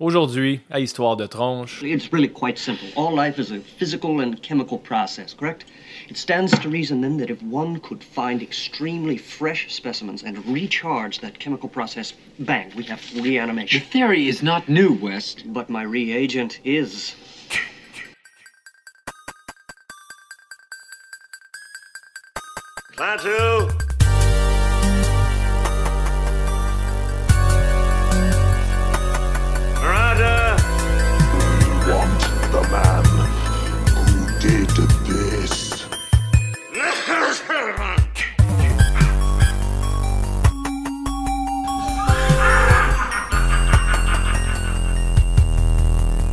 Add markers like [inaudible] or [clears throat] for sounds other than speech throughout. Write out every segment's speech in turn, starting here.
Aujourd'hui, à Histoire de tronche. It's really quite simple. All life is a physical and chemical process, correct? It stands to reason then that if one could find extremely fresh specimens and recharge that chemical process, bang, we have reanimation. The theory is not new, West. But my reagent is. Klaatu!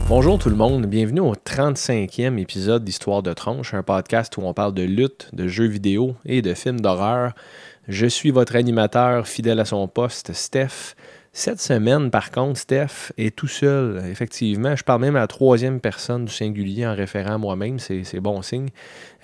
Bonjour tout le monde, bienvenue au 35e épisode d'Histoire de tronche, un podcast où on parle de lutte, de jeux vidéo et de films d'horreur. Je suis votre animateur fidèle à son poste, Steph. Cette semaine, par contre, Steph est tout seul, effectivement. Je parle même à la troisième personne du singulier en référant à moi-même, c'est bon signe.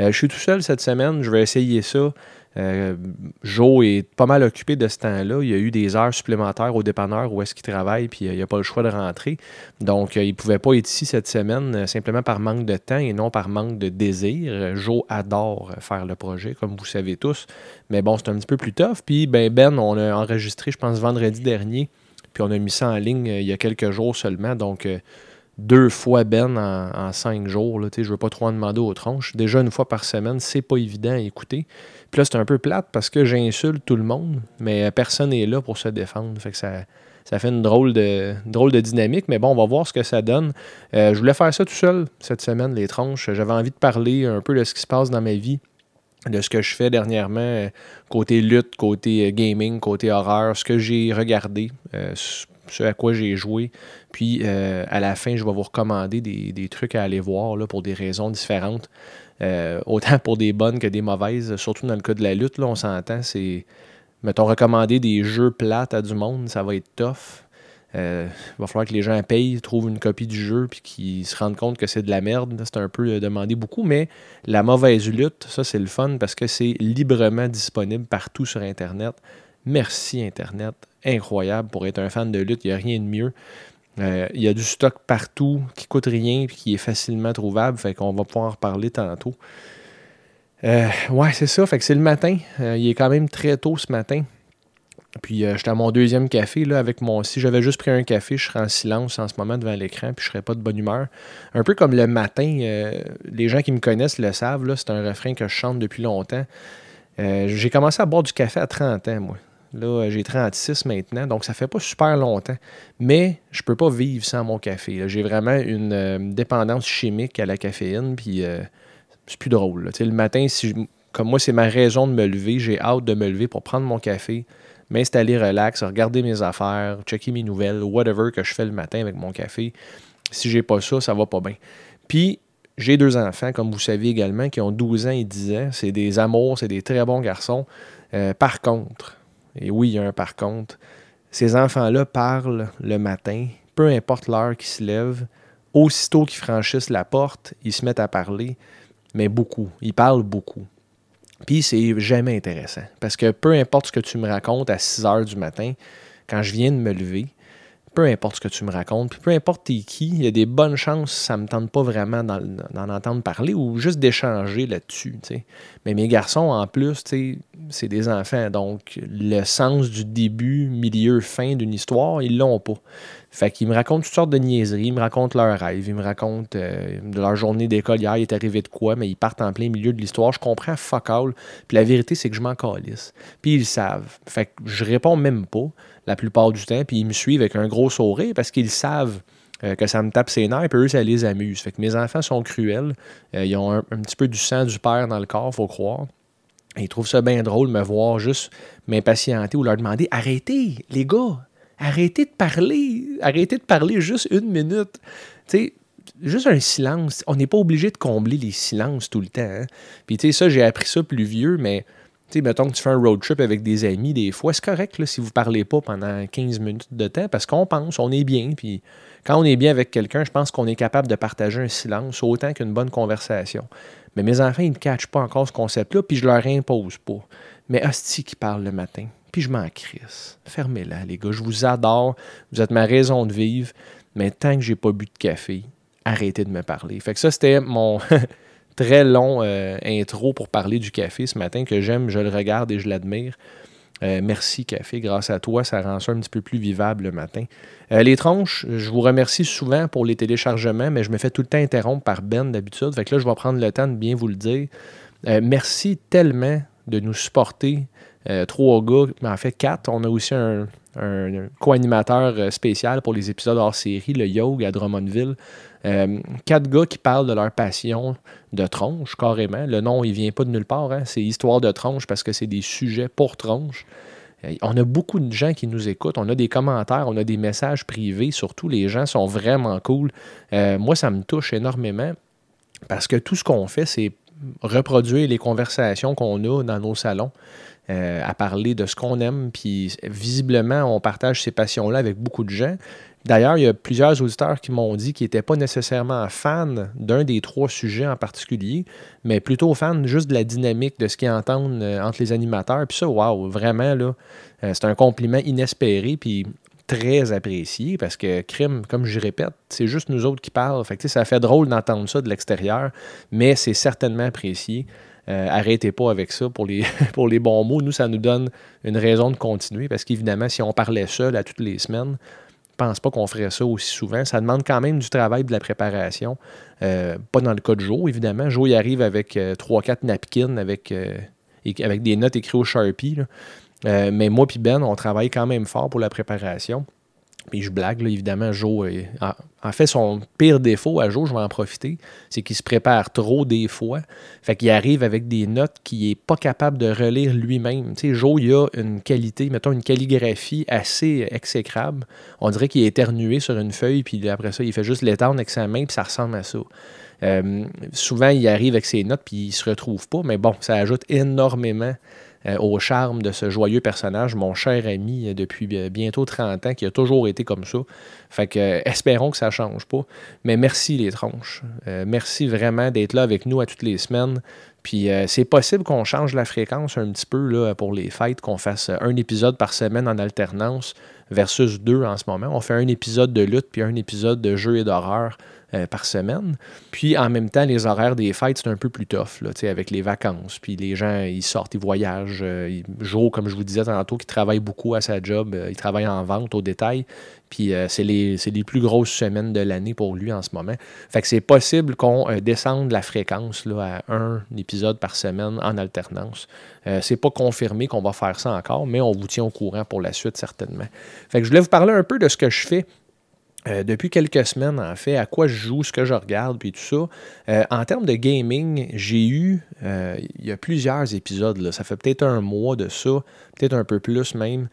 Euh, je suis tout seul cette semaine, je vais essayer ça. Euh, Joe est pas mal occupé de ce temps-là. Il y a eu des heures supplémentaires au dépanneur où est-ce qu'il travaille, puis euh, il n'a pas le choix de rentrer. Donc, euh, il ne pouvait pas être ici cette semaine simplement par manque de temps et non par manque de désir. Joe adore faire le projet, comme vous savez tous. Mais bon, c'est un petit peu plus tough. Puis, ben, Ben, on a enregistré, je pense, vendredi dernier. Puis, on a mis ça en ligne il y a quelques jours seulement. Donc, deux fois Ben en, cinq jours. Là, je ne veux pas trop en demander aux tronches. Déjà, une fois par semaine, c'est pas évident à écouter. Puis là, c'est un peu plate parce que j'insulte tout le monde, mais personne n'est là pour se défendre. Fait que ça, ça fait une drôle de, drôle de dynamique, mais bon, on va voir ce que ça donne. Euh, je voulais faire ça tout seul cette semaine, les tronches. J'avais envie de parler un peu de ce qui se passe dans ma vie, de ce que je fais dernièrement, euh, côté lutte, côté euh, gaming, côté horreur, ce que j'ai regardé, ce à quoi j'ai joué. Puis euh, à la fin, je vais vous recommander des, des trucs à aller voir là, pour des raisons différentes. Euh, autant pour des bonnes que des mauvaises, surtout dans le cas de la lutte, là, on s'entend, c'est, mettons, recommander des jeux plates à du monde, ça va être tough. Euh, il va falloir que les gens payent, trouvent une copie du jeu, puis qu'ils se rendent compte que c'est de la merde. C'est un peu euh, demander beaucoup, mais la mauvaise lutte, ça c'est le fun parce que c'est librement disponible partout sur Internet. Merci Internet, incroyable pour être un fan de lutte, il n'y a rien de mieux. Euh, Il y a du stock partout qui coûte rien et qui est facilement trouvable. Fait qu'on va pouvoir en reparler tantôt. Euh, ouais, c'est ça. C'est le matin. Euh, il est quand même très tôt ce matin. Puis j'étais à mon deuxième café là, avec mon. Si j'avais juste pris un café, je serais en silence en ce moment devant l'écran, puis je serais pas de bonne humeur. Un peu comme le matin, les gens qui me connaissent le savent, c'est un refrain que je chante depuis longtemps. J'ai commencé à boire du café à 30 ans, moi. Là, euh, j'ai 36 maintenant, donc ça fait pas super longtemps. Mais je peux pas vivre sans mon café. J'ai vraiment une euh, dépendance chimique à la caféine, puis euh, c'est plus drôle. Le matin, comme moi, c'est ma raison de me lever, j'ai hâte de me lever pour prendre mon café, m'installer relax, regarder mes affaires, checker mes nouvelles, whatever que je fais le matin avec mon café. Si j'ai pas ça, ça va pas bien. Puis, j'ai deux enfants, comme vous savez également, qui ont 12 ans et 10 ans. C'est des amours, c'est des très bons garçons. Par contre, et oui, il y a un par contre, ces enfants-là parlent le matin, peu importe l'heure qu'ils se lèvent, aussitôt qu'ils franchissent la porte, ils se mettent à parler, mais beaucoup. Ils parlent beaucoup. Puis c'est jamais intéressant. Parce que peu importe ce que tu me racontes à 6 heures du matin, quand je viens de me lever, peu importe ce que tu me racontes, puis peu importe t'es qui, il y a des bonnes chances ça me tente pas vraiment d'en entendre parler ou juste d'échanger là-dessus. Mais mes garçons, en plus, c'est des enfants. Donc, le sens du début, milieu, fin d'une histoire, ils l'ont pas. Fait qu'ils me racontent toutes sortes de niaiseries, ils me racontent leurs rêves, ils me racontent euh, de leur journée d'école hier, il est arrivé de quoi, mais ils partent en plein milieu de l'histoire. Je comprends fuck all. Puis la vérité, c'est que je m'en calisse. Puis ils le savent. Fait que je réponds même pas la plupart du temps, puis ils me suivent avec un gros sourire parce qu'ils savent euh, que ça me tape ses nerfs, puis eux, ça les amuse. Fait que mes enfants sont cruels. Euh, ils ont un, petit peu du sang du père dans le corps, faut croire. Ils trouvent ça bien drôle de me voir juste m'impatienter ou leur demander Arrêtez, les gars, arrêtez de parler, arrêtez de parler juste une minute. Tu sais, juste un silence. On n'est pas obligé de combler les silences tout le temps. hein. Puis tu sais, ça, j'ai appris ça plus vieux, mais mettons que tu fais un road trip avec des amis, des fois, c'est correct si vous parlez pas pendant 15 minutes de temps, parce qu'on pense, on est bien, puis quand on est bien avec quelqu'un, je pense qu'on est capable de partager un silence autant qu'une bonne conversation. Mais mes enfants, ils ne catchent pas encore ce concept-là, puis je leur impose pas. Mais hostie qui parle le matin, puis je m'en crisse. Fermez-la, les gars. Je vous adore. Vous êtes ma raison de vivre. mais tant que j'ai pas bu de café, arrêtez de me parler. Fait que ça, c'était mon [laughs] très long euh, intro pour parler du café ce matin que j'aime, je le regarde et je l'admire. Euh, merci Café, grâce à toi, ça rend ça un petit peu plus vivable le matin. Euh, les tronches, je vous remercie souvent pour les téléchargements, mais je me fais tout le temps interrompre par Ben d'habitude. Fait que là, je vais prendre le temps de bien vous le dire. merci tellement de nous supporter. trois gars, mais en fait quatre. On a aussi un, un co-animateur spécial pour les épisodes hors série, le Yog à Drummondville. Euh, quatre gars qui parlent de leur passion de tronche, carrément. Le nom, il vient pas de nulle part. Hein. C'est Histoire de tronche parce que c'est des sujets pour tronche. Euh, on a beaucoup de gens qui nous écoutent. On a des commentaires, on a des messages privés. Surtout, les gens sont vraiment cool. Euh, moi, ça me touche énormément parce que tout ce qu'on fait, c'est reproduire les conversations qu'on a dans nos salons. à parler de ce qu'on aime. Puis visiblement, on partage ces passions-là avec beaucoup de gens. D'ailleurs, il y a plusieurs auditeurs qui m'ont dit qu'ils n'étaient pas nécessairement fans d'un des trois sujets en particulier, mais plutôt fans juste de la dynamique de ce qu'ils entendent euh, entre les animateurs. Puis ça, waouh, vraiment, là, euh, c'est un compliment inespéré, puis très apprécié, parce que crime, comme je répète, c'est juste nous autres qui parlent. Fait ça fait drôle d'entendre ça de l'extérieur, mais c'est certainement apprécié. Euh, arrêtez pas avec ça pour les, [laughs] pour les bons mots. Nous, ça nous donne une raison de continuer parce qu'évidemment, si on parlait seul à toutes les semaines, pense pas qu'on ferait ça aussi souvent. Ça demande quand même du travail, de la préparation. Euh, pas dans le cas de Joe, évidemment. Joe, il arrive avec 3-4 euh, napkins, avec, euh, avec des notes écrites au Sharpie. mais moi et Ben, on travaille quand même fort pour la préparation. Puis je blague, évidemment, Joe. en fait, son pire défaut à Joe, je vais en profiter, c'est qu'il se prépare trop des fois. Fait qu'il arrive avec des notes qu'il n'est pas capable de relire lui-même. Tu sais, Joe, il a une qualité, mettons, une calligraphie assez exécrable. On dirait qu'il est éternué sur une feuille, puis après ça, il fait juste l'étendre avec sa main, puis ça ressemble à ça. Euh, souvent, il arrive avec ses notes, puis il se retrouve pas, mais bon, ça ajoute énormément euh, au charme de ce joyeux personnage, mon cher ami euh, depuis bientôt 30 ans, qui a toujours été comme ça. Fait que euh, espérons que ça change pas. Mais merci les tronches. merci vraiment d'être là avec nous à toutes les semaines. Puis c'est possible qu'on change la fréquence un petit peu pour les fêtes, qu'on fasse un épisode par semaine en alternance versus deux en ce moment. On fait un épisode de lutte puis un épisode de jeu et d'horreur euh, par semaine. Puis en même temps, les horaires des fêtes, c'est un peu plus tough, là, avec les vacances. Puis les gens, ils sortent, ils voyagent. Euh, Joe, comme je vous disais tantôt, qui travaille beaucoup à sa job, euh, il travaille en vente au détail. Puis c'est les, les, plus grosses semaines de l'année pour lui en ce moment. Fait que c'est possible qu'on descende la fréquence là, à un épisode par semaine en alternance. c'est pas confirmé qu'on va faire ça encore, mais on vous tient au courant pour la suite certainement. Fait que je voulais vous parler un peu de ce que je fais euh, depuis quelques semaines, en fait, à quoi je joue, ce que je regarde, puis tout ça. Euh, en termes de gaming, j'ai eu, euh, il y a plusieurs épisodes, là, ça fait peut-être un mois de ça, peut-être un peu plus même,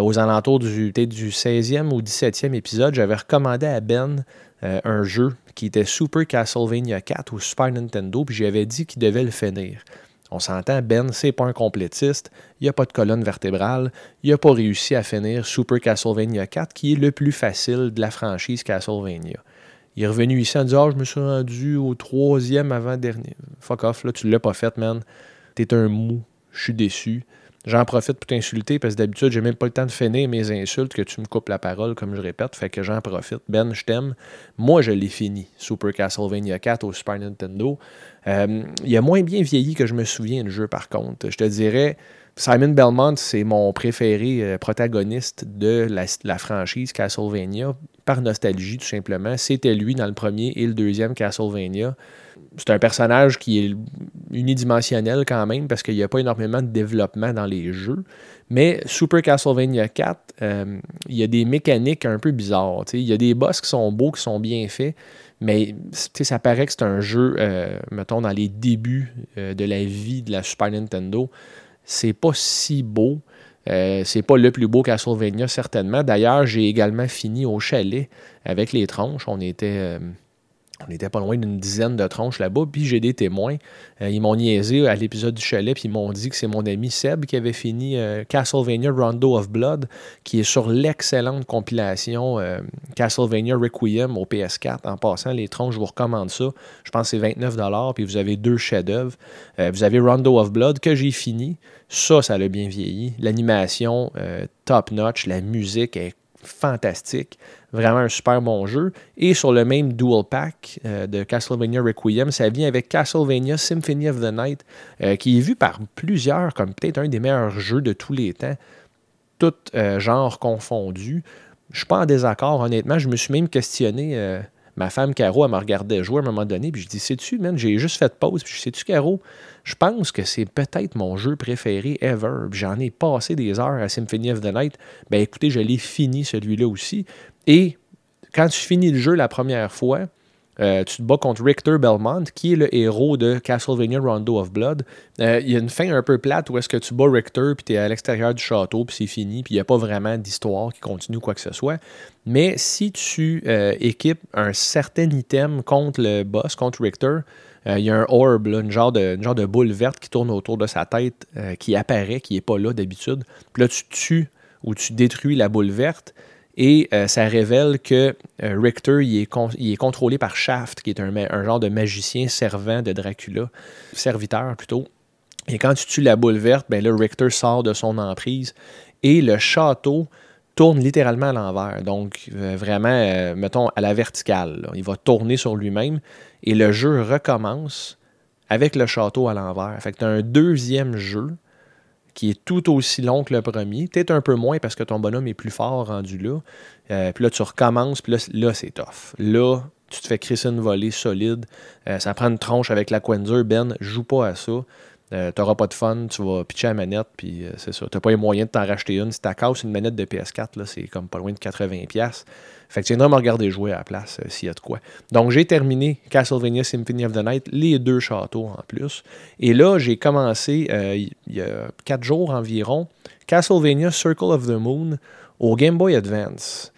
aux alentours du, du 16e ou 17e épisode, j'avais recommandé à Ben un jeu qui était Super Castlevania 4 ou Super Nintendo, puis j'avais dit qu'il devait le finir. On s'entend, Ben, c'est pas un complétiste, il n'y a pas de colonne vertébrale, il n'a pas réussi à finir Super Castlevania 4, qui est le plus facile de la franchise Castlevania. Il est revenu ici en disant oh, je me suis rendu au troisième avant-dernier. Fuck off, là, tu l'as pas fait, man. T'es un mou, je suis déçu. J'en profite pour t'insulter parce que d'habitude, j'ai même pas le temps de finir mes insultes que tu me coupes la parole, comme je répète. Fait que j'en profite. Ben, je t'aime. Moi, je l'ai fini. Super Castlevania 4 au Super Nintendo. Euh, il a moins bien vieilli que je me souviens du jeu, par contre. Je te dirais, Simon Belmont, c'est mon préféré euh, protagoniste de la, franchise Castlevania, par nostalgie, tout simplement. C'était lui dans le premier et le deuxième Castlevania c'est un personnage qui est unidimensionnel quand même parce qu'il n'y a pas énormément de développement dans les jeux. Mais Super Castlevania 4, euh, il y a des mécaniques un peu bizarres. Il y a des boss qui sont beaux, qui sont bien faits, mais ça paraît que c'est un jeu, euh, mettons, dans les débuts euh, de la vie de la Super Nintendo. C'est pas si beau. C'est pas le plus beau Castlevania, certainement. D'ailleurs, j'ai également fini au chalet avec les tronches. On était on n'était pas loin d'une dizaine de tronches là-bas, puis j'ai des témoins. Euh, ils m'ont niaisé à l'épisode du chalet, puis ils m'ont dit que c'est mon ami Seb qui avait fini euh, Castlevania Rondo of Blood, qui est sur l'excellente compilation euh, Castlevania Requiem au PS4. En passant, les tronches, je vous recommande ça. Je pense que c'est 29$, puis vous avez deux chefs-d'œuvre. vous avez Rondo of Blood, que j'ai fini. Ça, ça l'a bien vieilli. L'animation, top-notch. La musique est fantastique. Vraiment un super bon jeu. Et sur le même dual pack euh, de Castlevania Requiem, ça vient avec Castlevania Symphony of the Night, euh, qui est vu par plusieurs comme peut-être un des meilleurs jeux de tous les temps, tout euh, genre confondu. Je suis pas en désaccord, honnêtement. Je me suis même questionné. Ma femme Caro, elle m'a regardé jouer à un moment donné, puis je dis Sais-tu, man, j'ai juste fait pause, puis je sais-tu, Caro, je pense que c'est peut-être mon jeu préféré ever. J'en ai passé des heures à Symphony of the Night. Ben écoutez, je l'ai fini celui-là aussi. Et quand tu finis le jeu la première fois, euh, tu te bats contre Richter Belmont, qui est le héros de Castlevania Rondo of Blood. Euh, il y a une fin un peu plate où est-ce que tu bats Richter, puis tu es à l'extérieur du château, puis c'est fini, puis il n'y a pas vraiment d'histoire qui continue quoi que ce soit. Mais si tu euh, équipes un certain item contre le boss, contre Richter, il y a un orb, une, genre de, genre de boule verte qui tourne autour de sa tête, qui apparaît, qui n'est pas là d'habitude. Puis là, tu tues ou tu détruis la boule verte. Et euh, ça révèle que euh, Richter il est, contrôlé par Shaft, qui est un, genre de magicien servant de Dracula, serviteur plutôt. Et quand tu tues la boule verte, ben là, Richter sort de son emprise et le château tourne littéralement à l'envers. Donc, euh, vraiment, mettons, à la verticale. Il va tourner sur lui-même et le jeu recommence avec le château à l'envers. Fait que tu as un deuxième jeu qui est tout aussi long que le premier. Peut-être un peu moins parce que ton bonhomme est plus fort rendu là. Euh, puis là, tu recommences, puis là, c'est tough. Là, tu te fais crisser une volée solide. Euh, ça prend une tronche avec la Quenzer. Ben, joue pas à ça. Euh, tu n'auras pas de fun, tu vas pitcher la manette, puis c'est ça. Tu n'as pas les moyens de t'en racheter une. Si tu casses une manette de PS4, c'est comme pas loin de 80$. Fait que tu viendras me regarder jouer à la place euh, s'il y a de quoi. Donc, j'ai terminé Castlevania Symphony of the Night, les deux châteaux en plus. Et là, j'ai commencé, euh, il y a quatre jours environ, Castlevania Circle of the Moon au Game Boy Advance.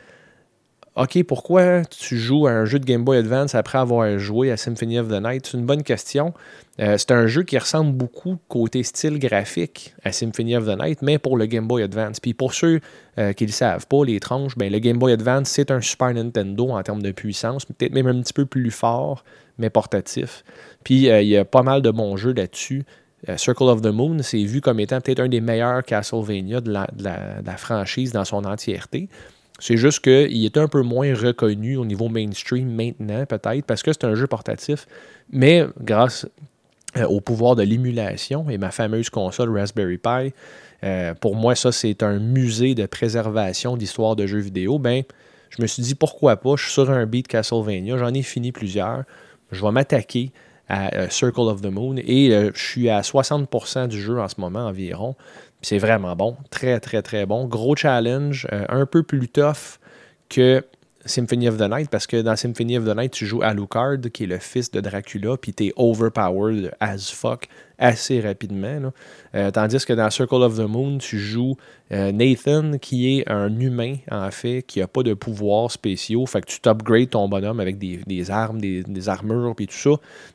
OK, pourquoi tu joues à un jeu de Game Boy Advance après avoir joué à Symphony of the Night? C'est une bonne question. Euh, c'est un jeu qui ressemble beaucoup côté style graphique à Symphony of the Night, mais pour le Game Boy Advance. Puis pour ceux euh, qui ne le savent pas, les tranches, ben, le Game Boy Advance, c'est un Super Nintendo en termes de puissance, peut-être même un petit peu plus fort, mais portatif. Puis euh, il y a pas mal de bons jeux là-dessus. Circle of the Moon, c'est vu comme étant peut-être un des meilleurs Castlevania de la franchise dans son entièreté. C'est juste qu'il est un peu moins reconnu au niveau mainstream maintenant, peut-être, parce que c'est un jeu portatif. Mais grâce euh, au pouvoir de l'émulation et ma fameuse console Raspberry Pi, euh, pour moi, ça, c'est un musée de préservation d'histoire de jeux vidéo. Ben, je me suis dit, pourquoi pas, je suis sur un beat Castlevania, j'en ai fini plusieurs. Je vais m'attaquer à euh, Circle of the Moon et je suis à 60% du jeu en ce moment environ. C'est vraiment bon. Très, très, très bon. Gros challenge. Euh, un peu plus tough que Symphony of the Night parce que dans Symphony of the Night, tu joues Alucard, qui est le fils de Dracula, puis t'es overpowered as fuck assez rapidement. Euh, tandis que dans Circle of the Moon, tu joues euh, Nathan, qui est un humain, en fait, qui n'a pas de pouvoirs spéciaux. Fait que tu t'upgrades ton bonhomme avec des, armes, des, armures, puis tout ça,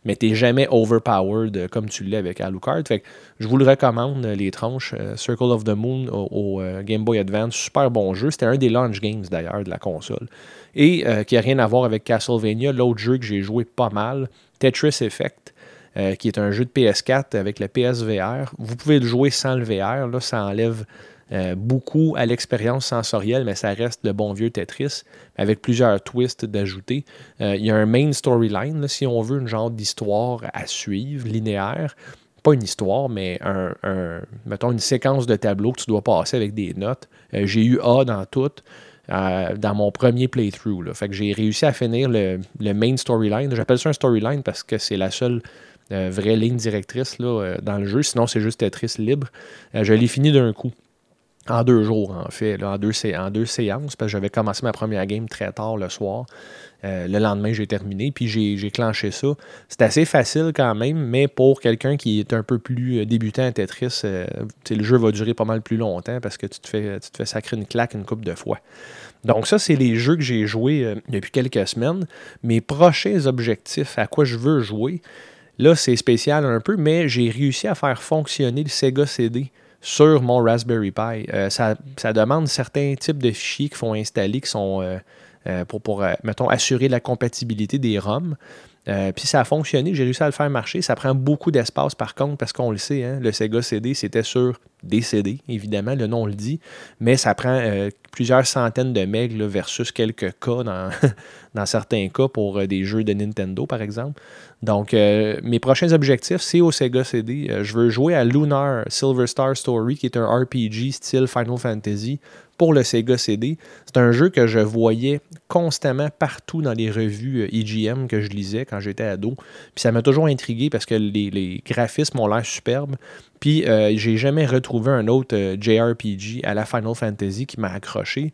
mais t'es jamais overpowered comme tu l'es avec Alucard. Fait que je vous le recommande, les tranches. Circle of the Moon au, Game Boy Advance, super bon jeu. C'était un des launch games, d'ailleurs, de la console et euh, qui n'a rien à voir avec Castlevania. L'autre jeu que j'ai joué pas mal, Tetris Effect, euh, qui est un jeu de PS4 avec le PSVR. Vous pouvez le jouer sans le VR, là, ça enlève euh, beaucoup à l'expérience sensorielle, mais ça reste le bon vieux Tetris, avec plusieurs twists d'ajouter. Il y a un main storyline, si on veut, une genre d'histoire à suivre, linéaire pas une histoire, mais un, mettons une séquence de tableaux que tu dois passer avec des notes. j'ai eu A dans toutes. Euh, dans mon premier playthrough. Fait que j'ai réussi à finir le, main storyline. J'appelle ça un storyline parce que c'est la seule euh, vraie ligne directrice euh, dans le jeu. Sinon, c'est juste Tetris libre. je l'ai fini d'un coup. En deux jours, en fait, en, deux, en deux séances, parce que j'avais commencé ma première game très tard le soir. Euh, le lendemain, j'ai terminé, puis j'ai clenché ça. C'est assez facile quand même, mais pour quelqu'un qui est un peu plus euh, débutant à Tetris, euh, le jeu va durer pas mal plus longtemps parce que tu te fais, tu te fais sacrer une claque une coupe de fois. Donc ça, c'est les jeux que j'ai joués depuis quelques semaines. Mes prochains objectifs, à quoi je veux jouer, là, c'est spécial un peu, mais j'ai réussi à faire fonctionner le Sega CD sur mon Raspberry Pi. ça, ça, demande certains types de fichiers qu'il faut installer qui sont euh, pour, pour euh, mettons, assurer la compatibilité des ROM. Euh, puis ça a fonctionné, j'ai réussi à le faire marcher. Ça prend beaucoup d'espace par contre, parce qu'on le sait, hein, le Sega CD, c'était sur des CD, évidemment, le nom le dit, mais ça prend euh, plusieurs centaines de megs versus quelques cas dans, [laughs] dans certains cas pour euh, des jeux de Nintendo, par exemple. Donc, mes prochains objectifs, c'est au Sega CD. je veux jouer à Lunar Silver Star Story, qui est un RPG style Final Fantasy pour le Sega CD. C'est un jeu que je voyais constamment partout dans les revues EGM que je lisais quand j'étais ado. Puis ça m'a toujours intrigué parce que les, graphismes ont l'air superbes. Puis euh, j'ai jamais retrouvé un autre euh, JRPG à la Final Fantasy qui m'a accroché.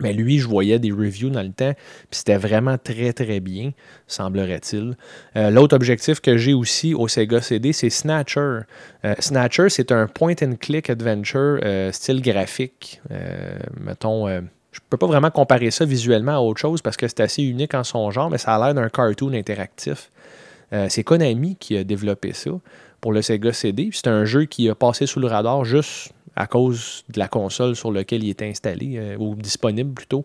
Mais lui, je voyais des reviews dans le temps, puis c'était vraiment très très bien, semblerait-il. Euh, l'autre objectif que j'ai aussi au Sega CD, c'est Snatcher. Euh, Snatcher, c'est un point-and-click adventure euh, style graphique. mettons, je peux pas vraiment comparer ça visuellement à autre chose parce que c'est assez unique en son genre, mais ça a l'air d'un cartoon interactif. c'est Konami qui a développé ça pour le Sega CD. C'est un jeu qui a passé sous le radar juste à cause de la console sur laquelle il est installé, euh, ou disponible plutôt.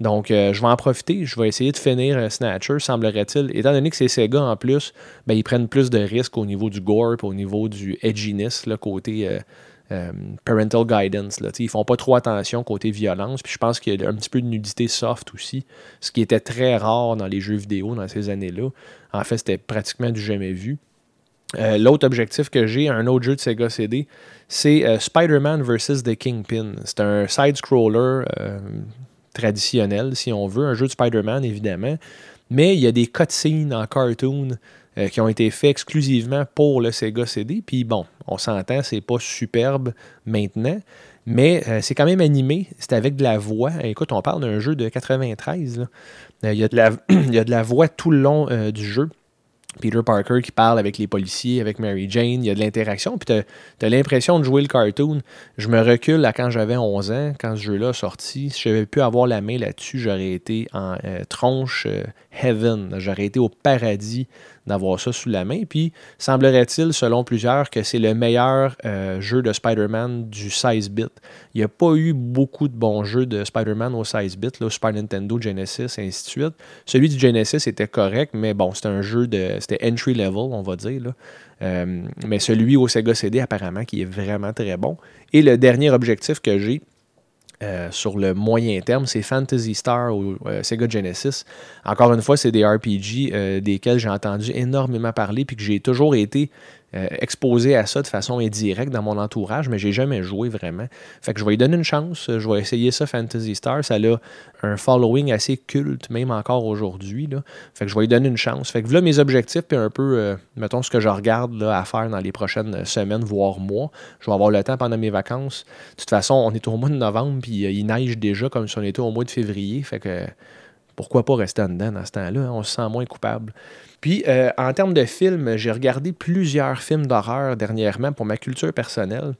Donc, euh, je vais en profiter. Je vais essayer de finir un Snatcher, semblerait-il. Étant donné que c'est Sega en plus, ben, ils prennent plus de risques au niveau du gore, au niveau du edginess, là, côté euh, parental guidance. Là. Ils font pas trop attention côté violence. Puis je pense qu'il y a un petit peu de nudité soft aussi, ce qui était très rare dans les jeux vidéo dans ces années-là. En fait, c'était pratiquement du jamais vu. L'autre objectif que j'ai, un autre jeu de Sega CD, c'est euh, Spider-Man vs. The Kingpin. C'est un side-scroller euh, traditionnel, si on veut, un jeu de Spider-Man, évidemment. Mais il y a des cutscenes en cartoon euh, qui ont été faits exclusivement pour le Sega CD. Puis bon, on s'entend, c'est pas superbe maintenant, mais c'est quand même animé. C'est avec de la voix. Écoute, on parle d'un jeu de 93. Il, y a de la, [clears throat] il y a de la voix tout le long du jeu. Peter Parker qui parle avec les policiers, avec Mary Jane, il y a de l'interaction, puis tu as, l'impression de jouer le cartoon. Je me recule à quand j'avais 11 ans, quand ce jeu-là sorti. Si j'avais pu avoir la main là-dessus, j'aurais été en euh, tronche euh, heaven, j'aurais été au paradis d'avoir ça sous la main. Puis, semblerait-il, selon plusieurs, que c'est le meilleur euh, jeu de Spider-Man du 16-bit. Il n'y a pas eu beaucoup de bons jeux de Spider-Man au 16-bit, Super Nintendo, Genesis, et ainsi de suite. Celui du Genesis était correct, mais bon, c'était un jeu de. C'était entry level, on va dire. Euh, mais celui au Sega CD, apparemment, qui est vraiment très bon. Et le dernier objectif que j'ai, euh, sur le moyen terme, c'est Fantasy Star ou euh, Sega Genesis. Encore une fois, c'est des RPG euh, desquels j'ai entendu énormément parler puis que j'ai toujours été euh, exposé à ça de façon indirecte dans mon entourage, mais j'ai jamais joué vraiment. Fait que je vais lui donner une chance. Je vais essayer ça, Fantasy Star. Ça a un following assez culte, même encore aujourd'hui. Fait que je vais lui donner une chance. Fait que voilà mes objectifs, puis un peu, euh, mettons, ce que je regarde là, à faire dans les prochaines semaines, voire mois. Je vais avoir le temps pendant mes vacances. De toute façon, on est au mois de novembre, puis euh, il neige déjà comme si on était au mois de février. Fait que pourquoi pas rester en dedans dans ce temps-là? Hein? On se sent moins coupable. Puis, euh, en termes de films, j'ai regardé plusieurs films d'horreur dernièrement pour ma culture personnelle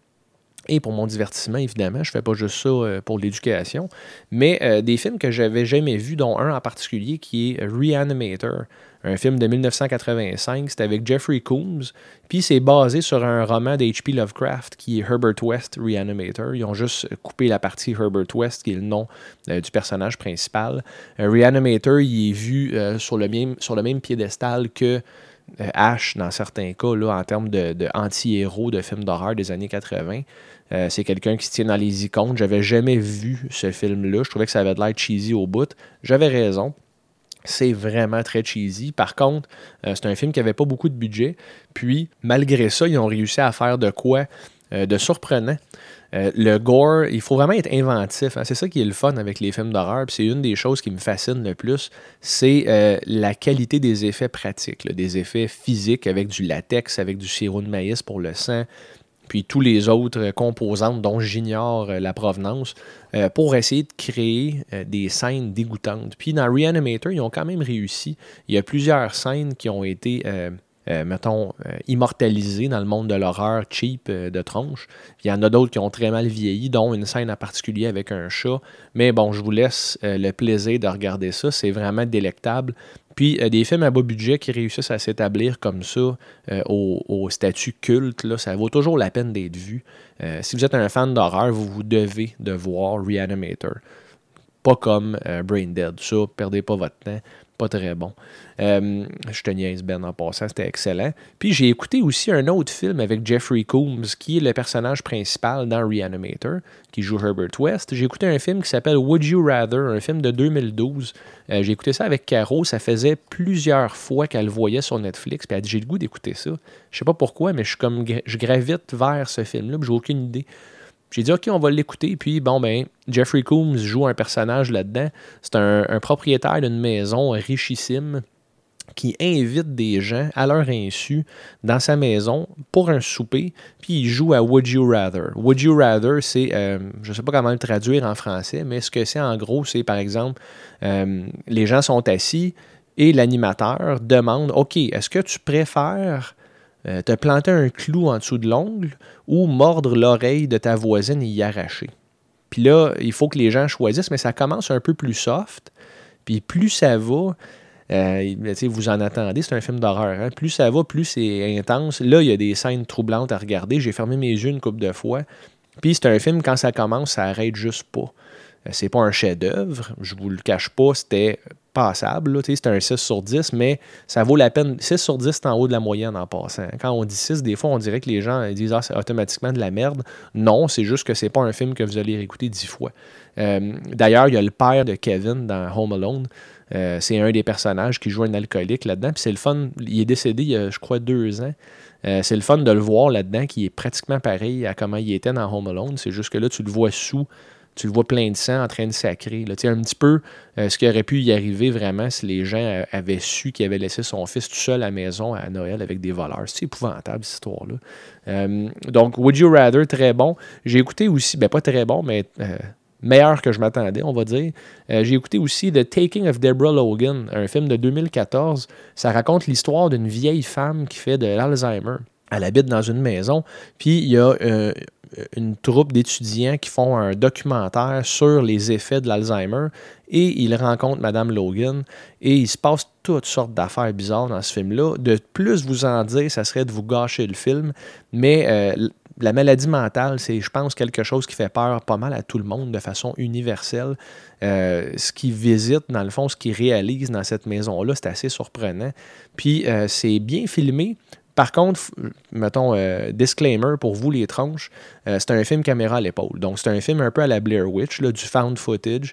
et pour mon divertissement, évidemment. Je ne fais pas juste ça euh, pour l'éducation, mais euh, des films que j'avais jamais vus, dont un en particulier qui est Reanimator un film de 1985. C'est avec Jeffrey Coombs. Puis c'est basé sur un roman d'H.P. Lovecraft qui est Herbert West Reanimator. Ils ont juste coupé la partie Herbert West qui est le nom euh, du personnage principal. Reanimator, il est vu sur, le même, sur le même piédestal que Ash dans certains cas, en termes de, de anti-héros de films d'horreur des années 80. c'est quelqu'un qui se tient dans les icônes. J'avais jamais vu ce film-là. Je trouvais que ça avait de l'air cheesy au bout. J'avais raison. C'est vraiment très cheesy. Par contre, euh, c'est un film qui n'avait pas beaucoup de budget. Puis, malgré ça, ils ont réussi à faire de quoi euh, de surprenant. Euh, le gore, il faut vraiment être inventif. Hein. C'est ça qui est le fun avec les films d'horreur. C'est une des choses qui me fascine le plus. C'est la qualité des effets pratiques, des effets physiques avec du latex, avec du sirop de maïs pour le sang, puis tous les autres composantes dont j'ignore euh, la provenance, euh, pour essayer de créer euh, des scènes dégoûtantes. Puis dans Reanimator, ils ont quand même réussi. Il y a plusieurs scènes qui ont été mettons, immortalisées dans le monde de l'horreur cheap de tronche. Il y en a d'autres qui ont très mal vieilli, dont une scène en particulier avec un chat. Mais bon, je vous laisse le plaisir de regarder ça. C'est vraiment délectable. Puis euh, des films à bas budget qui réussissent à s'établir comme ça euh, au, statut culte, ça vaut toujours la peine d'être vu. Euh, si vous êtes un fan d'horreur, vous, vous devez de voir Reanimator. pas comme euh, Brain Dead. Ça, perdez pas votre temps pas très bon. Euh, je te niaise, Ben, en passant, c'était excellent. Puis j'ai écouté aussi un autre film avec Jeffrey Combs, qui est le personnage principal dans Reanimator, qui joue Herbert West. J'ai écouté un film qui s'appelle Would You Rather, un film de 2012. Euh, j'ai écouté ça avec Caro, ça faisait plusieurs fois qu'elle le voyait sur Netflix, puis elle a dit J'ai le goût d'écouter ça. Je sais pas pourquoi, mais je, suis comme, je gravite vers ce film-là, j'ai aucune idée. J'ai dit, OK, on va l'écouter. Puis, bon, ben, Jeffrey Coombs joue un personnage là-dedans. C'est un, propriétaire d'une maison richissime qui invite des gens à leur insu dans sa maison pour un souper, puis il joue à Would You Rather. Would You Rather, c'est, euh, je ne sais pas comment le traduire en français, mais ce que c'est en gros, c'est par exemple, euh, les gens sont assis et l'animateur demande, OK, est-ce que tu préfères euh, te planter un clou en dessous de l'ongle ou mordre l'oreille de ta voisine et y arracher. Puis là, il faut que les gens choisissent, mais ça commence un peu plus soft. Puis plus ça va, euh, vous en attendez, c'est un film d'horreur. Hein. Plus ça va, plus c'est intense. Là, il y a des scènes troublantes à regarder. J'ai fermé mes yeux une couple de fois. Puis c'est un film, quand ça commence, ça arrête juste pas. Euh, c'est pas un chef-d'œuvre, je vous le cache pas, c'était passable. C'était un 6 sur 10, mais ça vaut la peine. 6 sur 10, c'est en haut de la moyenne en passant. Quand on dit 6, des fois, on dirait que les gens disent Ah, c'est automatiquement de la merde. Non, c'est juste que c'est pas un film que vous allez réécouter 10 fois. Euh, d'ailleurs, il y a le père de Kevin dans Home Alone. Euh, c'est un des personnages qui joue un alcoolique là-dedans. Puis c'est le fun. Il est décédé il y a, je crois, deux ans. c'est le fun de le voir là-dedans, qui est pratiquement pareil à comment il était dans Home Alone. C'est juste que là, tu le vois sous tu le vois plein de sang en train de sacrer. Là. Un petit peu euh, ce qui aurait pu y arriver vraiment si les gens euh, avaient su qu'il avait laissé son fils tout seul à la maison à Noël avec des voleurs. C'est épouvantable, cette histoire-là. Euh, donc, Would You Rather, très bon. J'ai écouté aussi, ben pas très bon, mais meilleur que je m'attendais, on va dire. J'ai écouté aussi The Taking of Deborah Logan, un film de 2014. Ça raconte l'histoire d'une vieille femme qui fait de l'Alzheimer. Elle habite dans une maison, puis il y a une troupe d'étudiants qui font un documentaire sur les effets de l'Alzheimer et ils rencontrent Madame Logan et il se passe toutes sortes d'affaires bizarres dans ce film-là. De plus vous en dire, ça serait de vous gâcher le film, mais euh, la maladie mentale, c'est, je pense, quelque chose qui fait peur pas mal à tout le monde de façon universelle. Euh, ce qu'ils visitent, dans le fond, ce qu'ils réalisent dans cette maison-là, c'est assez surprenant. Puis euh, c'est bien filmé. Par contre, mettons, euh, disclaimer pour vous les tranches, euh, c'est un film caméra à l'épaule. Donc, c'est un film un peu à la Blair Witch, là, du found footage.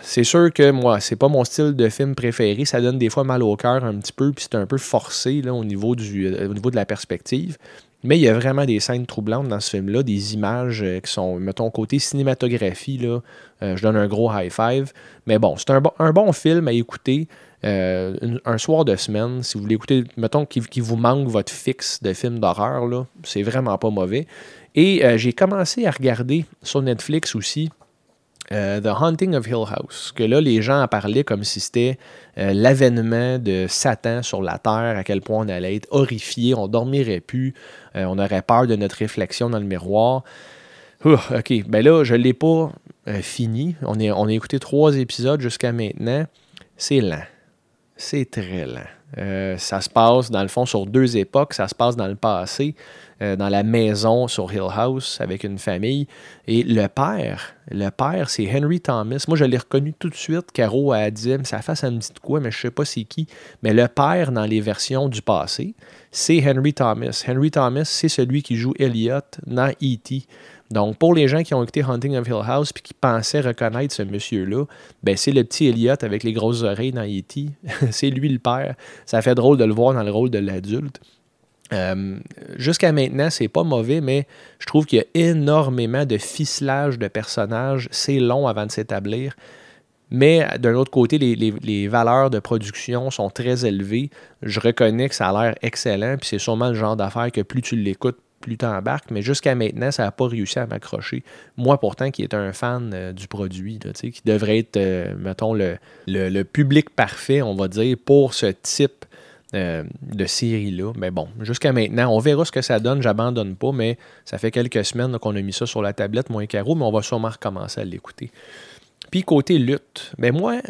C'est sûr que moi, c'est pas mon style de film préféré. Ça donne des fois mal au cœur un petit peu, puis c'est un peu forcé là, au, niveau du, euh, au niveau de la perspective. Mais il y a vraiment des scènes troublantes dans ce film-là, des images qui sont, mettons, côté cinématographie, là, je donne un gros high five. Mais bon, c'est un, un, bon film à écouter. Euh, un soir de semaine, si vous voulez écouter, mettons qu'il vous manque votre fixe de films d'horreur, c'est vraiment pas mauvais. Et euh, j'ai commencé à regarder sur Netflix aussi euh, The Haunting of Hill House, que là, les gens en parlaient comme si c'était l'avènement de Satan sur la terre, à quel point on allait être horrifié, on dormirait plus, on aurait peur de notre réflexion dans le miroir. ok, ben là, je ne l'ai pas fini. On, est, on a écouté trois épisodes jusqu'à maintenant. C'est lent c'est très lent. Euh, ça se passe, dans le fond, sur deux époques. Ça se passe dans le passé, euh, dans la maison sur Hill House avec une famille. Et le père, le père, c'est Henry Thomas. Moi, je l'ai reconnu tout de suite. Caro a dit, ça face à me dit quoi, mais je sais pas c'est qui. Mais le père, dans les versions du passé, c'est Henry Thomas. Henry Thomas, c'est celui qui joue Elliot dans E.T. Donc, pour les gens qui ont écouté Hunting of Hill House et qui pensaient reconnaître ce monsieur-là, ben c'est le petit Elliot avec les grosses oreilles dans E.T. [laughs] c'est lui le père. Ça fait drôle de le voir dans le rôle de l'adulte. Euh, jusqu'à maintenant, c'est pas mauvais, mais je trouve qu'il y a énormément de ficelage de personnages. C'est long avant de s'établir. Mais d'un autre côté, les, les, valeurs de production sont très élevées. Je reconnais que ça a l'air excellent, puis c'est sûrement le genre d'affaire que plus tu l'écoutes, plus t'embarques, mais jusqu'à maintenant, ça n'a pas réussi à m'accrocher. Moi, pourtant, qui est un fan euh, du produit, qui devrait être, euh, mettons, le, le, public parfait, on va dire, pour ce type euh, de série-là. Mais bon, jusqu'à maintenant, on verra ce que ça donne. J'abandonne pas, mais ça fait quelques semaines qu'on a mis ça sur la tablette, moins carreau, mais on va sûrement recommencer à l'écouter. Puis côté lutte, mais ben moi,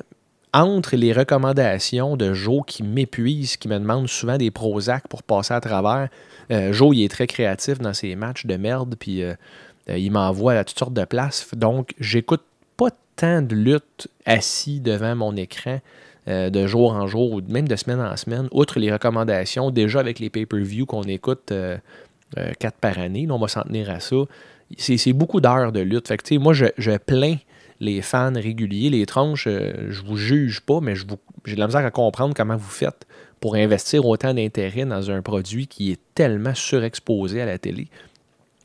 entre les recommandations de Joe qui m'épuisent, qui me demandent souvent des Prozac pour passer à travers, euh, Joe, il est très créatif dans ses matchs de merde, puis euh, euh, il m'envoie à toutes sortes de places. Donc, j'écoute pas tant de luttes assis devant mon écran de jour en jour ou même de semaine en semaine, outre les recommandations, déjà avec les pay-per-view qu'on écoute quatre par année, on va s'en tenir à ça. C'est beaucoup d'heures de lutte. Fait que, moi, je, plains les fans réguliers, les tronches, je vous juge pas, mais j'ai de la misère à comprendre comment vous faites pour investir autant d'intérêt dans un produit qui est tellement surexposé à la télé.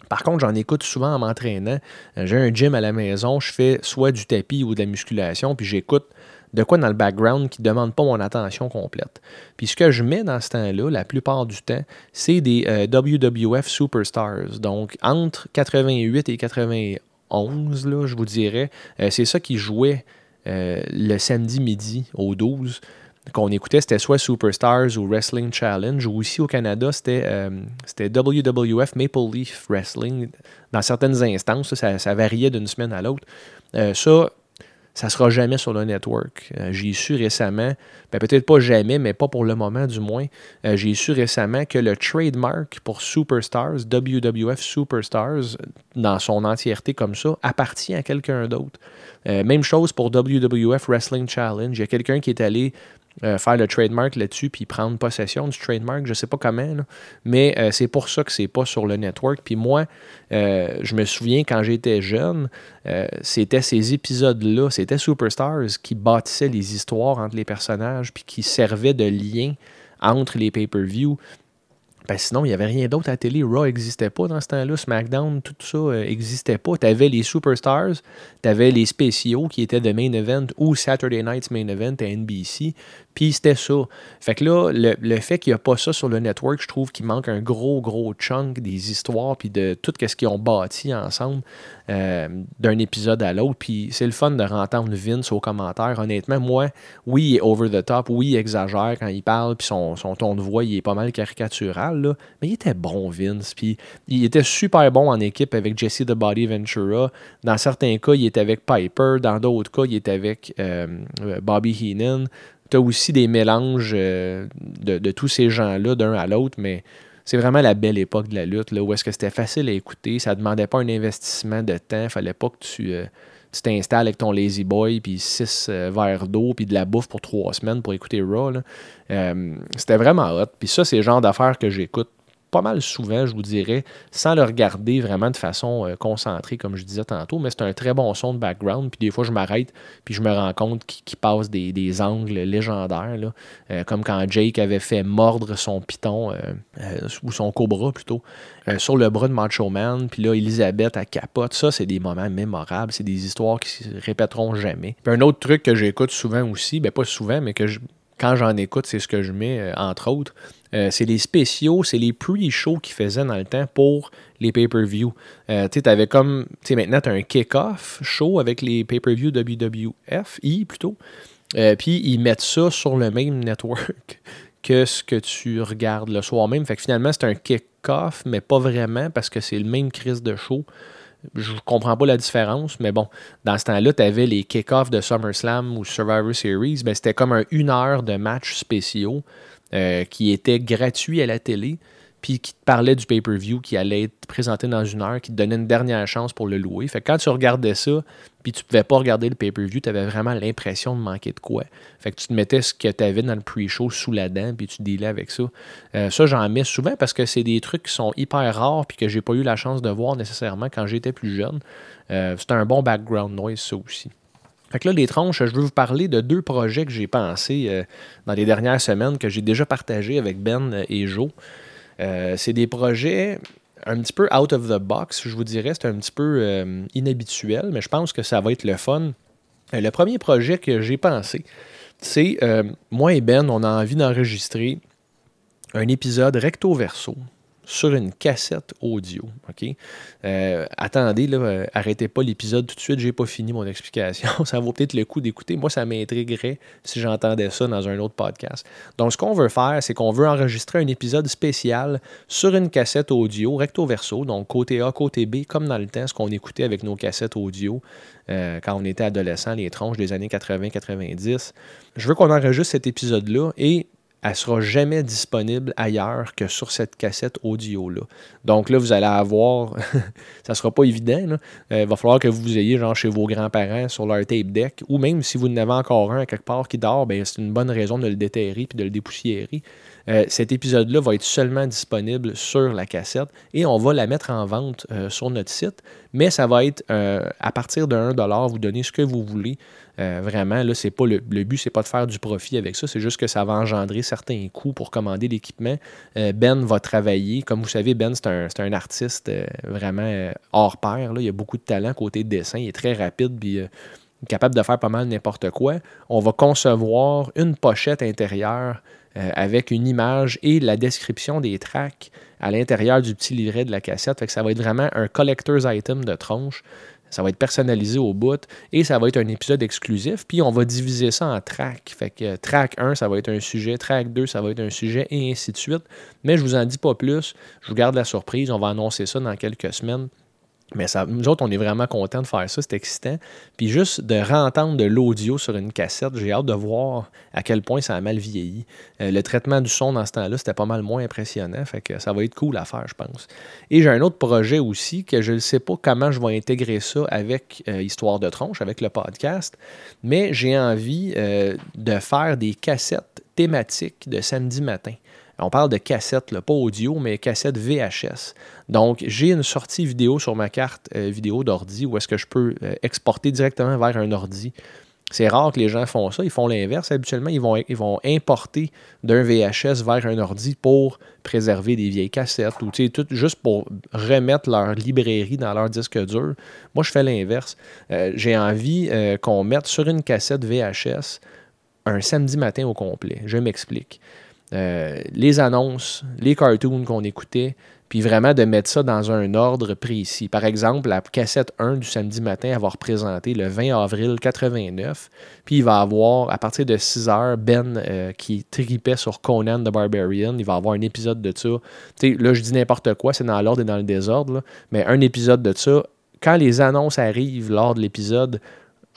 Par contre, j'en écoute souvent en m'entraînant. J'ai un gym à la maison, je fais soit du tapis ou de la musculation, puis j'écoute de quoi dans le background qui ne demande pas mon attention complète. Puis ce que je mets dans ce temps-là, la plupart du temps, c'est des euh, WWF Superstars. Donc entre 88 et 91, là, je vous dirais, euh, c'est ça qui jouait euh, le samedi midi au 12 qu'on écoutait, c'était soit Superstars ou Wrestling Challenge, ou ici au Canada, c'était WWF Maple Leaf Wrestling. Dans certaines instances, ça, variait d'une semaine à l'autre. Ça ne sera jamais sur le network. Euh, j'ai su récemment, ben peut-être pas jamais, mais pas pour le moment du moins, euh, j'ai su récemment que le trademark pour Superstars, WWF Superstars, dans son entièreté comme ça, appartient à quelqu'un d'autre. Euh, même chose pour WWF Wrestling Challenge. Il y a quelqu'un qui est allé euh, faire le trademark là-dessus puis prendre possession du trademark, je ne sais pas comment, mais euh, c'est pour ça que c'est pas sur le network. Puis moi, euh, je me souviens quand j'étais jeune, c'était ces épisodes-là, c'était Superstars qui bâtissaient les histoires entre les personnages puis qui servaient de lien entre les pay-per-view. Ben sinon, il n'y avait rien d'autre à la télé. Raw n'existait pas dans ce temps-là. SmackDown, tout ça n'existait pas. Tu avais les Superstars, tu avais les spéciaux qui étaient de Main Event ou Saturday Night's Main Event à NBC. Puis c'était ça. Fait que là, le, fait qu'il n'y a pas ça sur le network, je trouve qu'il manque un gros, gros chunk des histoires puis de tout ce qu'ils ont bâti ensemble euh, d'un épisode à l'autre. Puis c'est le fun de rentendre Vince aux commentaires. Honnêtement, moi, oui, il est over the top, oui, il exagère quand il parle, puis son, ton de voix, il est pas mal caricatural, là, mais il était bon, Vince. Puis il était super bon en équipe avec Jesse the Body Ventura. Dans certains cas, il était avec Piper. Dans d'autres cas, il était avec euh, Bobby Heenan tu as aussi des mélanges euh, de, tous ces gens-là d'un à l'autre, mais c'est vraiment la belle époque de la lutte, là, où est-ce que c'était facile à écouter, ça ne demandait pas un investissement de temps, il fallait pas que tu euh, t'installes avec ton Lazy Boy, puis six euh, verres d'eau, puis de la bouffe pour trois semaines pour écouter Raw. c'était vraiment hot. Puis ça, c'est le genre d'affaires que j'écoute pas mal souvent, je vous dirais, sans le regarder vraiment de façon euh, concentrée, comme je disais tantôt, mais c'est un très bon son de background. Puis des fois, je m'arrête, puis je me rends compte qu'il passe des, angles légendaires, là, euh, comme quand Jake avait fait mordre son piton, euh, ou son cobra plutôt, sur le bras de Macho Man, puis là, Elisabeth à capote. Ça, c'est des moments mémorables, c'est des histoires qui se répéteront jamais. Puis un autre truc que j'écoute souvent aussi, ben pas souvent, mais que quand j'en écoute, c'est ce que je mets, entre autres, euh, c'est les spéciaux, c'est les pre-shows qu'ils faisaient dans le temps pour les pay-per-view. Euh, tu avais comme, tu sais, maintenant, tu as un kick-off show avec les pay-per-view WWF, I plutôt. Euh, puis ils mettent ça sur le même network [laughs] que ce que tu regardes le soir même. Fait que finalement, c'est un kick-off, mais pas vraiment parce que c'est le même crise de show. Je comprends pas la différence, mais bon, dans ce temps-là, tu avais les kick-offs de SummerSlam ou Survivor Series. Ben, c'était comme un une heure de matchs spéciaux. Euh, qui était gratuit à la télé, puis qui te parlait du pay-per-view qui allait être présenté dans une heure, qui te donnait une dernière chance pour le louer. Fait que quand tu regardais ça, puis tu pouvais pas regarder le pay-per-view, tu avais vraiment l'impression de manquer de quoi. Fait que tu te mettais ce que tu avais dans le pre-show sous la dent, puis tu dealais avec ça. Euh, ça, j'en mets souvent parce que c'est des trucs qui sont hyper rares, puis que j'ai pas eu la chance de voir nécessairement quand j'étais plus jeune. Euh, c'est un bon background noise, ça aussi. Fait que là, les tronches, je veux vous parler de deux projets que j'ai pensés euh, dans les dernières semaines, que j'ai déjà partagés avec Ben et Joe. Euh, c'est des projets un petit peu out of the box, je vous dirais. C'est un petit peu euh, inhabituel, mais je pense que ça va être le fun. le premier projet que j'ai pensé, c'est moi et Ben, on a envie d'enregistrer un épisode recto-verso sur une cassette audio. Euh, attendez, euh, arrêtez pas l'épisode tout de suite, j'ai pas fini mon explication. [laughs] ça vaut peut-être le coup d'écouter. Moi, ça m'intriguerait si j'entendais ça dans un autre podcast. Donc, ce qu'on veut faire, c'est qu'on veut enregistrer un épisode spécial sur une cassette audio, recto verso, donc côté A, côté B, comme dans le temps, ce qu'on écoutait avec nos cassettes audio euh, quand on était adolescent, les tronches des années 80-90. Je veux qu'on enregistre cet épisode-là et elle sera jamais disponible ailleurs que sur cette cassette audio-là. Donc là, vous allez avoir, [laughs] ça sera pas évident. Euh, il va falloir que vous ayez genre chez vos grands-parents sur leur tape deck, ou même si vous en avez encore un quelque part qui dort, ben, c'est une bonne raison de le déterrer puis de le dépoussiérer. Euh, cet épisode-là va être seulement disponible sur la cassette et on va la mettre en vente euh, sur notre site, mais ça va être à partir de 1$, vous donnez ce que vous voulez. Vraiment, là, c'est pas le, le but, c'est pas de faire du profit avec ça, c'est juste que ça va engendrer certains coûts pour commander l'équipement. ben va travailler. Comme vous savez, Ben, c'est un, artiste vraiment hors pair. Là. Il a beaucoup de talent côté dessin, il est très rapide, puis capable de faire pas mal n'importe quoi. On va concevoir une pochette intérieure euh, avec une image et la description des tracks à l'intérieur du petit livret de la cassette. Ça va être vraiment un collector's item de tronche. Ça va être personnalisé au bout et ça va être un épisode exclusif. Puis on va diviser ça en tracks. Fait que track 1, ça va être un sujet, track 2, ça va être un sujet et ainsi de suite. Mais je vous en dis pas plus. Je vous garde la surprise. On va annoncer ça dans quelques semaines. Mais ça, nous autres, on est vraiment contents de faire ça, c'est excitant. Puis juste de rentendre de l'audio sur une cassette, j'ai hâte de voir à quel point ça a mal vieilli. Euh, le traitement du son dans ce temps-là, c'était pas mal moins impressionnant, fait que ça va être cool à faire, je pense. Et j'ai un autre projet aussi que je ne sais pas comment je vais intégrer ça avec euh, Histoire de tronche, avec le podcast, mais j'ai envie euh, de faire des cassettes thématiques de samedi matin. On parle de cassettes, pas audio, mais cassettes VHS. Donc, j'ai une sortie vidéo sur ma carte euh, vidéo d'ordi où est-ce que je peux euh, exporter directement vers un ordi. C'est rare que les gens font ça. Ils font l'inverse. Habituellement, ils vont, ils vont importer d'un VHS vers un ordi pour préserver des vieilles cassettes ou tout, juste pour remettre leur librairie dans leur disque dur. Moi, je fais l'inverse. Euh, j'ai envie qu'on mette sur une cassette VHS un samedi matin au complet. Je m'explique. Euh, les annonces, les cartoons qu'on écoutait, puis vraiment de mettre ça dans un ordre précis. Par exemple, la cassette 1 du samedi matin, elle va représenter le 20 avril 89, puis il va avoir, à partir de 6 heures, Ben euh, qui tripait sur Conan the Barbarian, il va avoir un épisode de ça. sais, là, je dis n'importe quoi, c'est dans l'ordre et dans le désordre, mais un épisode de ça, quand les annonces arrivent lors de l'épisode,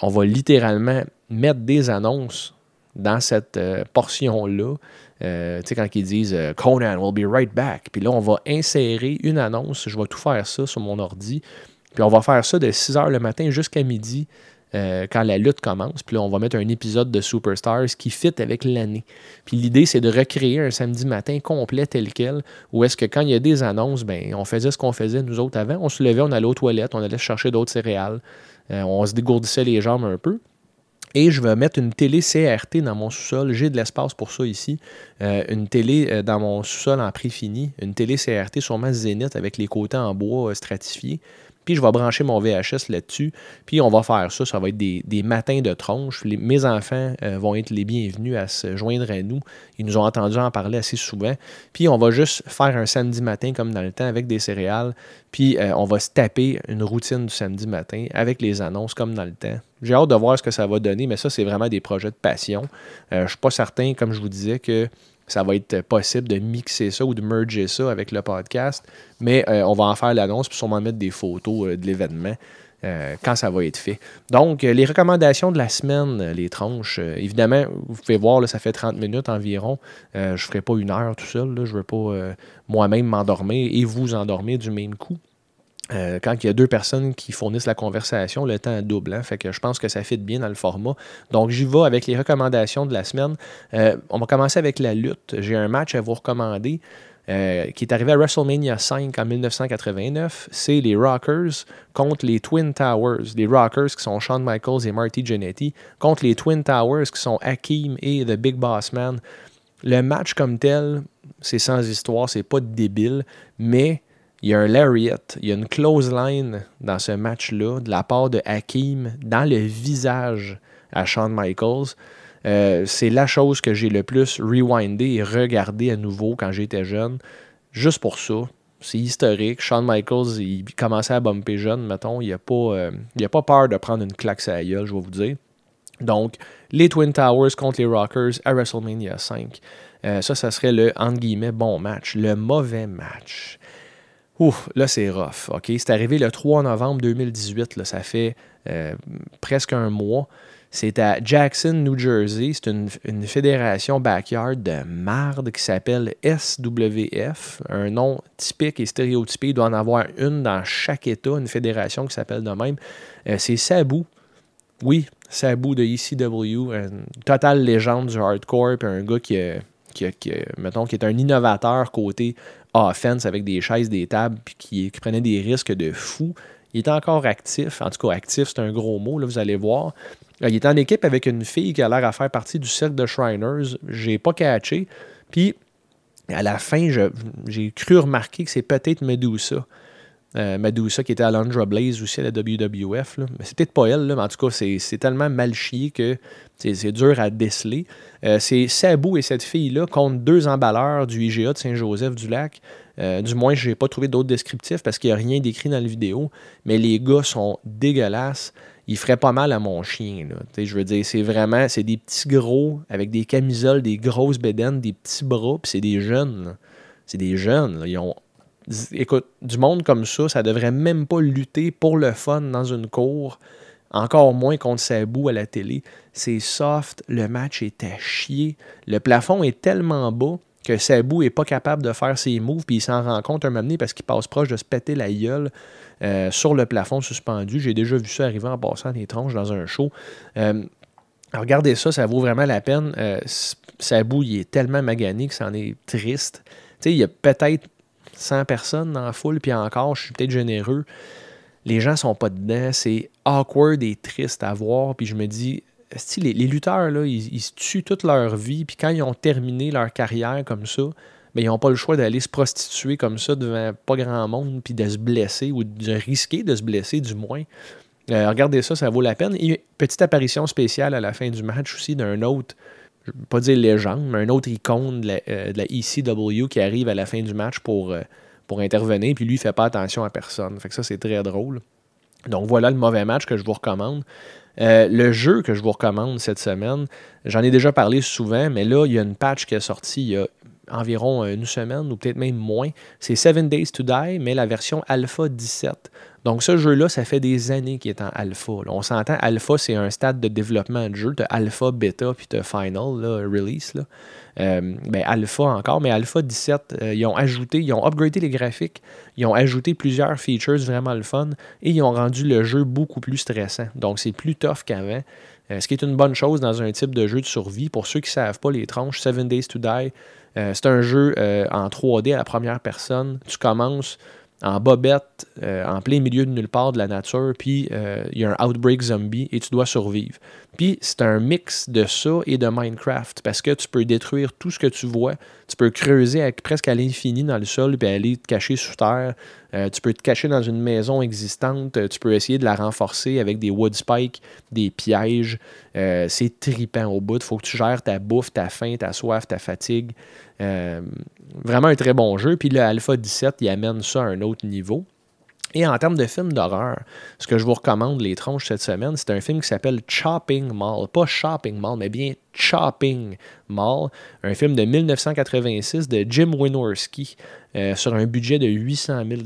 on va littéralement mettre des annonces dans cette euh, portion-là. Euh, tu sais, quand ils disent euh, Conan will be right back. Puis là, on va insérer une annonce. Je vais tout faire ça sur mon ordi. Puis on va faire ça de 6 h le matin jusqu'à midi quand la lutte commence. Puis là, on va mettre un épisode de Superstars qui fit avec l'année. Puis l'idée, c'est de recréer un samedi matin complet tel quel, où est-ce que quand il y a des annonces, ben, on faisait ce qu'on faisait nous autres avant. On se levait, on allait aux toilettes, on allait chercher d'autres céréales. on se dégourdissait les jambes un peu. Et je vais mettre une télé CRT dans mon sous-sol. J'ai de l'espace pour ça ici. Euh, une télé euh, dans mon sous-sol en prix fini. Une télé CRT sûrement Zénith avec les côtés en bois euh, stratifiés. Puis je vais brancher mon VHS là-dessus. Puis on va faire ça. Ça va être des, matins de tronche. mes enfants euh, vont être les bienvenus à se joindre à nous. Ils nous ont entendu en parler assez souvent. Puis on va juste faire un samedi matin comme dans le temps avec des céréales. Puis euh, on va se taper une routine du samedi matin avec les annonces comme dans le temps. J'ai hâte de voir ce que ça va donner, mais ça, c'est vraiment des projets de passion. Euh, je ne suis pas certain, comme je vous disais, que ça va être possible de mixer ça ou de merger ça avec le podcast. Mais euh, on va en faire l'annonce puis sûrement mettre des photos euh, de l'événement euh, quand ça va être fait. Donc, les recommandations de la semaine, les tranches, évidemment, vous pouvez voir, là, ça fait 30 minutes environ. je ne ferai pas une heure tout seul. je ne veux pas moi-même m'endormir et vous endormir du même coup. Euh, quand il y a deux personnes qui fournissent la conversation, le temps double. Hein. fait que je pense que ça fit bien dans le format. Donc, j'y vais avec les recommandations de la semaine. Euh, on va commencer avec la lutte. J'ai un match à vous recommander. Euh, qui est arrivé à WrestleMania 5 en 1989, c'est les Rockers contre les Twin Towers. Les Rockers qui sont Shawn Michaels et Marty Jannetty contre les Twin Towers qui sont Hakim et The Big Boss Man. Le match comme tel, c'est sans histoire, c'est pas débile, mais il y a un lariat, il y a une close dans ce match-là de la part de Hakim dans le visage à Shawn Michaels. Euh, c'est la chose que j'ai le plus rewindé et regardé à nouveau quand j'étais jeune. Juste pour ça. C'est historique. Shawn Michaels, il commençait à bumper jeune, mettons. Il n'a pas, euh, pas peur de prendre une claque à la gueule, je vais vous dire. Donc, les Twin Towers contre les Rockers à WrestleMania 5. Euh, ça, ça serait le, entre guillemets, bon match. Le mauvais match. Ouf, là, c'est rough. OK? C'est arrivé le 3 novembre 2018. Là, ça fait euh, presque un mois. C'est à Jackson, New Jersey. C'est une, fédération backyard de marde qui s'appelle SWF. Un nom typique et stéréotypé. Il doit en avoir une dans chaque État, une fédération qui s'appelle de même. Euh, c'est Sabu. Oui, Sabu de ECW, une totale légende du hardcore, puis un gars qui, qui, mettons, qui est un innovateur côté offense avec des chaises, des tables, puis qui, qui prenait des risques de fou. Il est encore actif. En tout cas, actif, c'est un gros mot, là, vous allez voir. Euh, Il est en équipe avec une fille qui a l'air à faire partie du cercle de Shriners. J'ai pas catché. Puis, à la fin, j'ai cru remarquer que c'est peut-être Medusa. Euh, Medusa qui était à Lundra Blaze aussi à la WWF. Mais c'est pas elle, mais en tout cas, c'est, tellement mal chié que c'est, dur à déceler. Euh, c'est Sabu et cette fille-là contre deux emballeurs du IGA de Saint-Joseph-du-Lac. Euh, du moins, je n'ai pas trouvé d'autres descriptifs parce qu'il n'y a rien décrit dans la vidéo. Mais les gars sont dégueulasses. Ils feraient pas mal à mon chien. Je veux dire, c'est vraiment, c'est des petits gros avec des camisoles, des grosses bédaines, des petits bras, puis c'est des jeunes. C'est des jeunes. Ils ont écoute, du monde comme ça, ça devrait même pas lutter pour le fun dans une cour, encore moins contre Sabu à la télé. C'est soft, le match est à chier, le plafond est tellement bas que Sabu est pas capable de faire ses moves, puis il s'en rend compte un moment donné parce qu'il passe proche de se péter la gueule euh, sur le plafond suspendu. J'ai déjà vu ça arriver en passant des tronches dans un show. Euh, regardez ça, ça vaut vraiment la peine. Euh, Sabu, il est tellement magané que c'en est triste. Tu sais, il y a peut-être 100 personnes dans la foule, puis encore, je suis peut-être généreux. Les gens sont pas dedans, c'est awkward et triste à voir, puis je me dis, les, les lutteurs, là, ils, se tuent toute leur vie, puis quand ils ont terminé leur carrière comme ça, ben, ils n'ont pas le choix d'aller se prostituer comme ça devant pas grand monde, puis de se blesser, ou de risquer de se blesser du moins. Euh, regardez ça, ça vaut la peine. Et petite apparition spéciale à la fin du match aussi d'un autre, je ne pas dire légende, mais un autre icône de la, euh, de la ECW qui arrive à la fin du match pour, euh, pour intervenir, puis lui, il fait pas attention à personne. Fait que ça, c'est très drôle. Donc voilà le mauvais match que je vous recommande. Euh, le jeu que je vous recommande cette semaine, j'en ai déjà parlé souvent, mais là, il y a une patch qui est sortie il y a environ une semaine ou peut-être même moins. C'est Seven Days to Die, mais la version Alpha 17. Donc ce jeu-là, ça fait des années qu'il est en alpha. On s'entend, alpha, c'est un stade de développement de jeu. Tu alpha, bêta, puis tu final, là, release. Euh, ben, alpha encore, mais alpha 17, euh, ils ont ajouté, ils ont upgradé les graphiques, ils ont ajouté plusieurs features vraiment le fun, et ils ont rendu le jeu beaucoup plus stressant. Donc c'est plus tough qu'avant. Euh, ce qui est une bonne chose dans un type de jeu de survie. Pour ceux qui ne savent pas, les tranches, Seven Days to Die, euh, c'est un jeu euh, en 3D à la première personne. Tu commences en bobette, euh, en plein milieu de nulle part de la nature, puis il y a un outbreak zombie et tu dois survivre. Puis c'est un mix de ça et de Minecraft, parce que tu peux détruire tout ce que tu vois. Tu peux creuser presque à l'infini dans le sol, puis aller te cacher sous terre. Tu peux te cacher dans une maison existante. Tu peux essayer de la renforcer avec des wood spikes, des pièges. C'est tripant au bout. Il faut que tu gères ta bouffe, ta faim, ta soif, ta fatigue. Euh, vraiment un très bon jeu. Puis le Alpha 17, il amène ça à un autre niveau. Et en termes de films d'horreur, ce que je vous recommande, les tronches cette semaine, c'est un film qui s'appelle Chopping Mall. Pas Shopping Mall, mais bien Chopping Mall. Un film de 1986 de Jim Wynorski euh, sur un budget de 800 000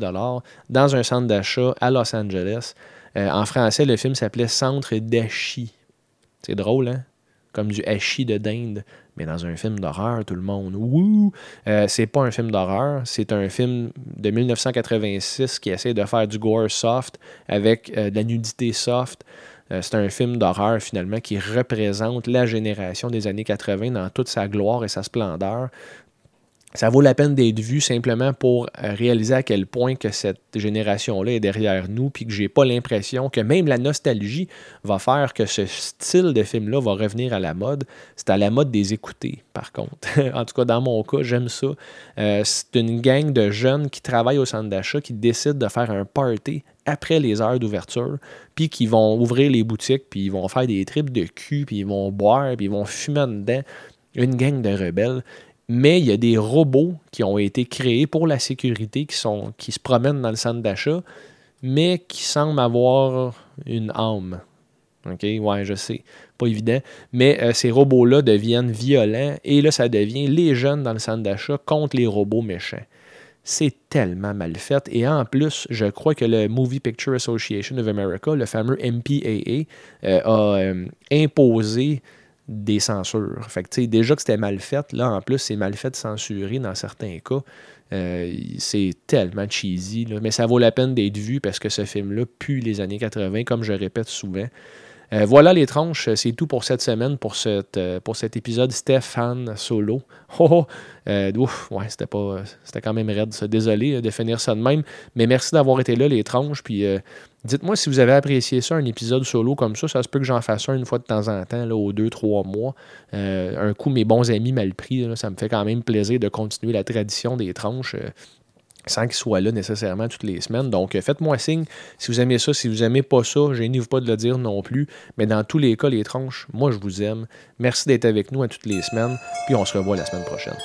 dans un centre d'achat à Los Angeles. Euh, en français, le film s'appelait Centre d'Achi. C'est drôle, hein? Comme du hachis de dinde, mais dans un film d'horreur, tout le monde. Wouh! Euh, c'est pas un film d'horreur, c'est un film de 1986 qui essaie de faire du gore soft avec euh, de la nudité soft. Euh, c'est un film d'horreur finalement qui représente la génération des années 80 dans toute sa gloire et sa splendeur. Ça vaut la peine d'être vu simplement pour euh, réaliser à quel point que cette génération-là est derrière nous, puis que j'ai pas l'impression que même la nostalgie va faire que ce style de film-là va revenir à la mode. C'est à la mode des écouter, par contre. [laughs] en tout cas, dans mon cas, j'aime ça. Euh, c'est une gang de jeunes qui travaillent au centre d'achat qui décident de faire un party après les heures d'ouverture, puis qui vont ouvrir les boutiques, puis ils vont faire des tripes de cul, puis ils vont boire, puis ils vont fumer dedans. Une gang de rebelles mais il y a des robots qui ont été créés pour la sécurité qui, sont, qui se promènent dans le centre d'achat, mais qui semblent avoir une âme. OK, ouais, je sais, pas évident. Mais euh, ces robots-là deviennent violents et là, ça devient les jeunes dans le centre d'achat contre les robots méchants. c'est tellement mal fait. Et en plus, je crois que le Movie Picture Association of America, le fameux MPAA, euh, a euh, imposé des censures. Fait que, déjà que c'était mal fait, là, en plus, c'est mal fait censuré dans certains cas. Euh, c'est tellement cheesy, mais ça vaut la peine d'être vu parce que ce film-là pue les années 80, comme je répète souvent. Euh, voilà les tranches, c'est tout pour cette semaine, pour, cette, euh, pour cet épisode Stéphane Solo. [laughs] Oh, oh ouf, ouais, c'était pas. C'était quand même raide, ça. Désolé de finir ça de même. Mais merci d'avoir été là, les tranches. Puis dites-moi si vous avez apprécié ça, un épisode solo comme ça. Ça se peut que j'en fasse un une fois de temps en temps, là, aux deux, trois mois. un coup, mes bons amis mal pris. ça me fait quand même plaisir de continuer la tradition des tranches sans qu'il soit là nécessairement toutes les semaines. Donc, euh, faites-moi signe si vous aimez ça, si vous n'aimez pas ça, gênez-vous pas de le dire non plus. Mais dans tous les cas, les tranches, moi, je vous aime. Merci d'être avec nous à toutes les semaines, puis on se revoit la semaine prochaine.